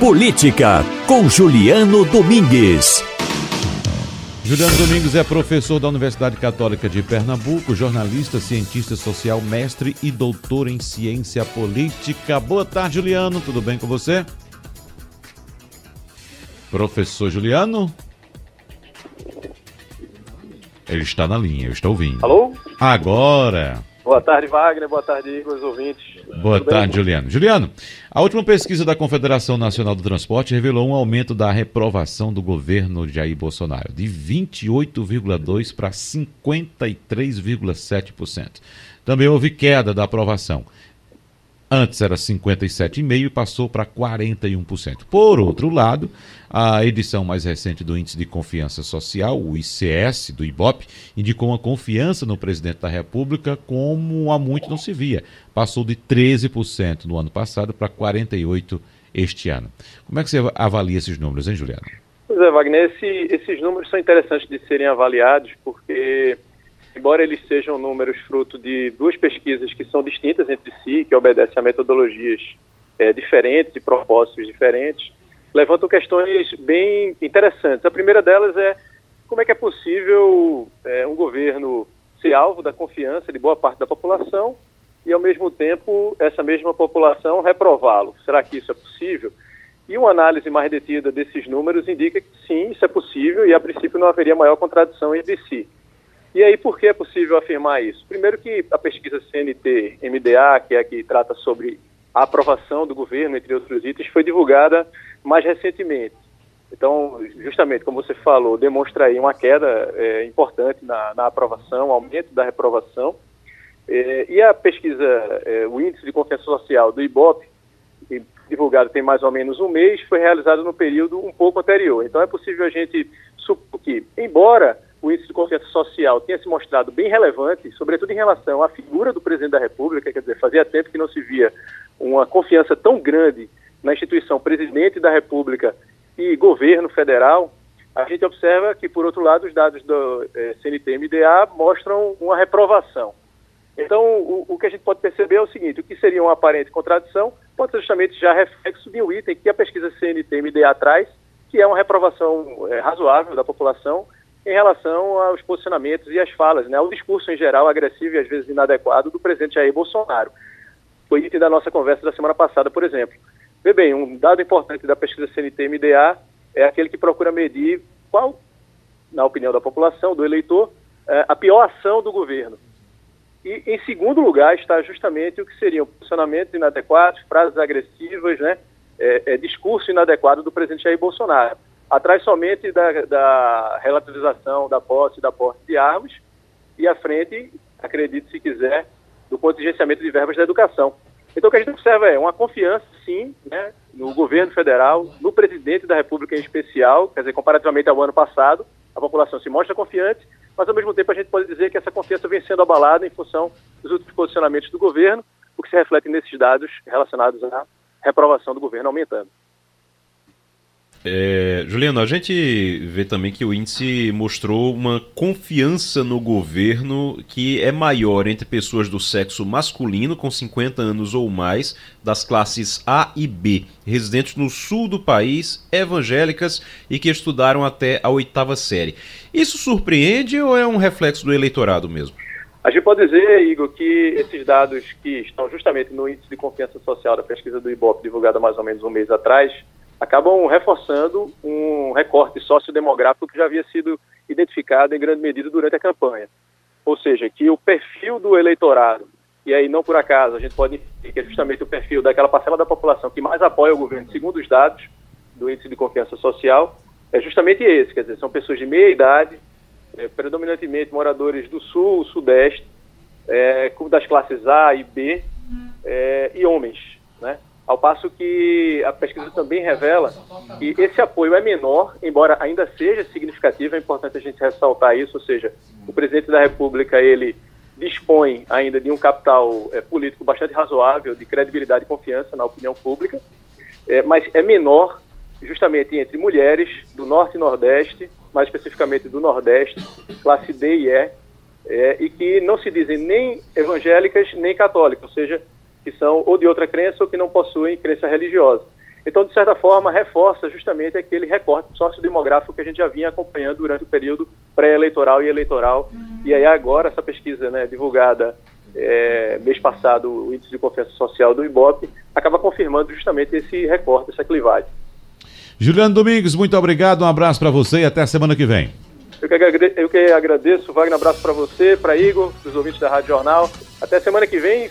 Política, com Juliano Domingues. Juliano Domingues é professor da Universidade Católica de Pernambuco, jornalista, cientista social, mestre e doutor em ciência política. Boa tarde, Juliano. Tudo bem com você? Professor Juliano? Ele está na linha, eu estou ouvindo. Alô? Agora. Boa tarde, Wagner. Boa tarde, Igor, os ouvintes. Boa Tudo tarde, bem? Juliano. Juliano, a última pesquisa da Confederação Nacional do Transporte revelou um aumento da reprovação do governo de Jair Bolsonaro, de 28,2% para 53,7%. Também houve queda da aprovação, Antes era 57,5% e passou para 41%. Por outro lado, a edição mais recente do Índice de Confiança Social, o ICS, do IBOP, indicou uma confiança no presidente da República como há muito não se via. Passou de 13% no ano passado para 48% este ano. Como é que você avalia esses números, hein, Juliano? Pois é, Wagner, esse, esses números são interessantes de serem avaliados porque embora eles sejam números fruto de duas pesquisas que são distintas entre si, que obedecem a metodologias é, diferentes e propósitos diferentes, levantam questões bem interessantes. A primeira delas é como é que é possível é, um governo ser alvo da confiança de boa parte da população e, ao mesmo tempo, essa mesma população reprová-lo. Será que isso é possível? E uma análise mais detida desses números indica que sim, isso é possível e, a princípio, não haveria maior contradição entre si. E aí, por que é possível afirmar isso? Primeiro que a pesquisa CNT-MDA, que é a que trata sobre a aprovação do governo, entre outros itens, foi divulgada mais recentemente. Então, justamente como você falou, demonstra aí uma queda é, importante na, na, aprovação, aumento da reprovação. É, e a pesquisa, é, o Índice de Confiança Social do IBOP, divulgado tem mais ou menos um mês, foi realizado no período um pouco anterior. Então, é possível a gente supor que, embora o índice de confiança social tenha se mostrado bem relevante, sobretudo em relação à figura do presidente da República, quer dizer, fazia tempo que não se via uma confiança tão grande na instituição presidente da República e governo federal, a gente observa que, por outro lado, os dados do eh, CNT-MDA mostram uma reprovação. Então, o, o, que a gente pode perceber é o seguinte, o que seria uma aparente contradição pode ser justamente já reflexo de um item que a pesquisa CNT-MDA traz, que é uma reprovação eh, razoável da população em relação aos posicionamentos e às falas, né, ao discurso em geral agressivo e às vezes inadequado do presidente Jair Bolsonaro. Foi item da nossa conversa da semana passada, por exemplo. Vê bem, um dado importante da pesquisa CNT-MDA é aquele que procura medir qual, na opinião da população, do eleitor, é a pior ação do governo. E, em segundo lugar, está justamente o que seriam posicionamentos inadequados, frases agressivas, né, é, é, discurso inadequado do presidente Jair Bolsonaro atrás somente da, da relativização da posse da posse de armas e à frente, acredite se quiser, do contingenciamento de verbas da educação. Então o que a gente observa é uma confiança, sim, né, no governo federal, no presidente da República em especial, quer dizer, comparativamente ao ano passado, a população se mostra confiante, mas ao mesmo tempo a gente pode dizer que essa confiança vem sendo abalada em função dos últimos posicionamentos do governo, o que se reflete nesses dados relacionados à reprovação do governo aumentando. É, Juliano, a gente vê também que o índice mostrou uma confiança no governo que é maior entre pessoas do sexo masculino com 50 anos ou mais, das classes A e B, residentes no sul do país, evangélicas e que estudaram até a oitava série. Isso surpreende ou é um reflexo do eleitorado mesmo? A gente pode dizer, Igor, que esses dados que estão justamente no índice de confiança social da pesquisa do IBOP, divulgada mais ou menos um mês atrás, acabam reforçando um recorte sociodemográfico que já havia sido identificado em grande medida durante a campanha. Ou seja, que o perfil do eleitorado, e aí não por acaso, a gente pode dizer que é justamente o perfil daquela parcela da população que mais apoia o governo, segundo os dados do Índice de Confiança Social, é justamente esse, quer dizer, são pessoas de meia idade, é, predominantemente moradores do Sul, Sudeste, é, das classes A e B, é, e homens, né? Ao passo que a pesquisa também revela que esse apoio é menor, embora ainda seja significativo, é importante a gente ressaltar isso, ou seja, o presidente da República, ele dispõe ainda de um capital é, político bastante razoável, de credibilidade e confiança na opinião pública, é, mas é menor justamente entre mulheres do Norte e Nordeste, mais especificamente do Nordeste, classe D e E, é, e que não se dizem nem evangélicas nem católicas, ou seja, que são ou de outra crença ou que não possuem crença religiosa. Então, de certa forma, reforça justamente aquele recorte sociodemográfico que a gente já vinha acompanhando durante o período pré-eleitoral e eleitoral. Uhum. E aí agora essa pesquisa né, divulgada é, mês passado, o índice de confiança social do IBOP, acaba confirmando justamente esse recorte, essa clivagem. Juliano Domingos, muito obrigado, um abraço para você e até a semana que vem. Eu que, agradeço, eu que agradeço, Wagner, um abraço para você, para Igor, dos ouvintes da Rádio Jornal. Até semana que vem.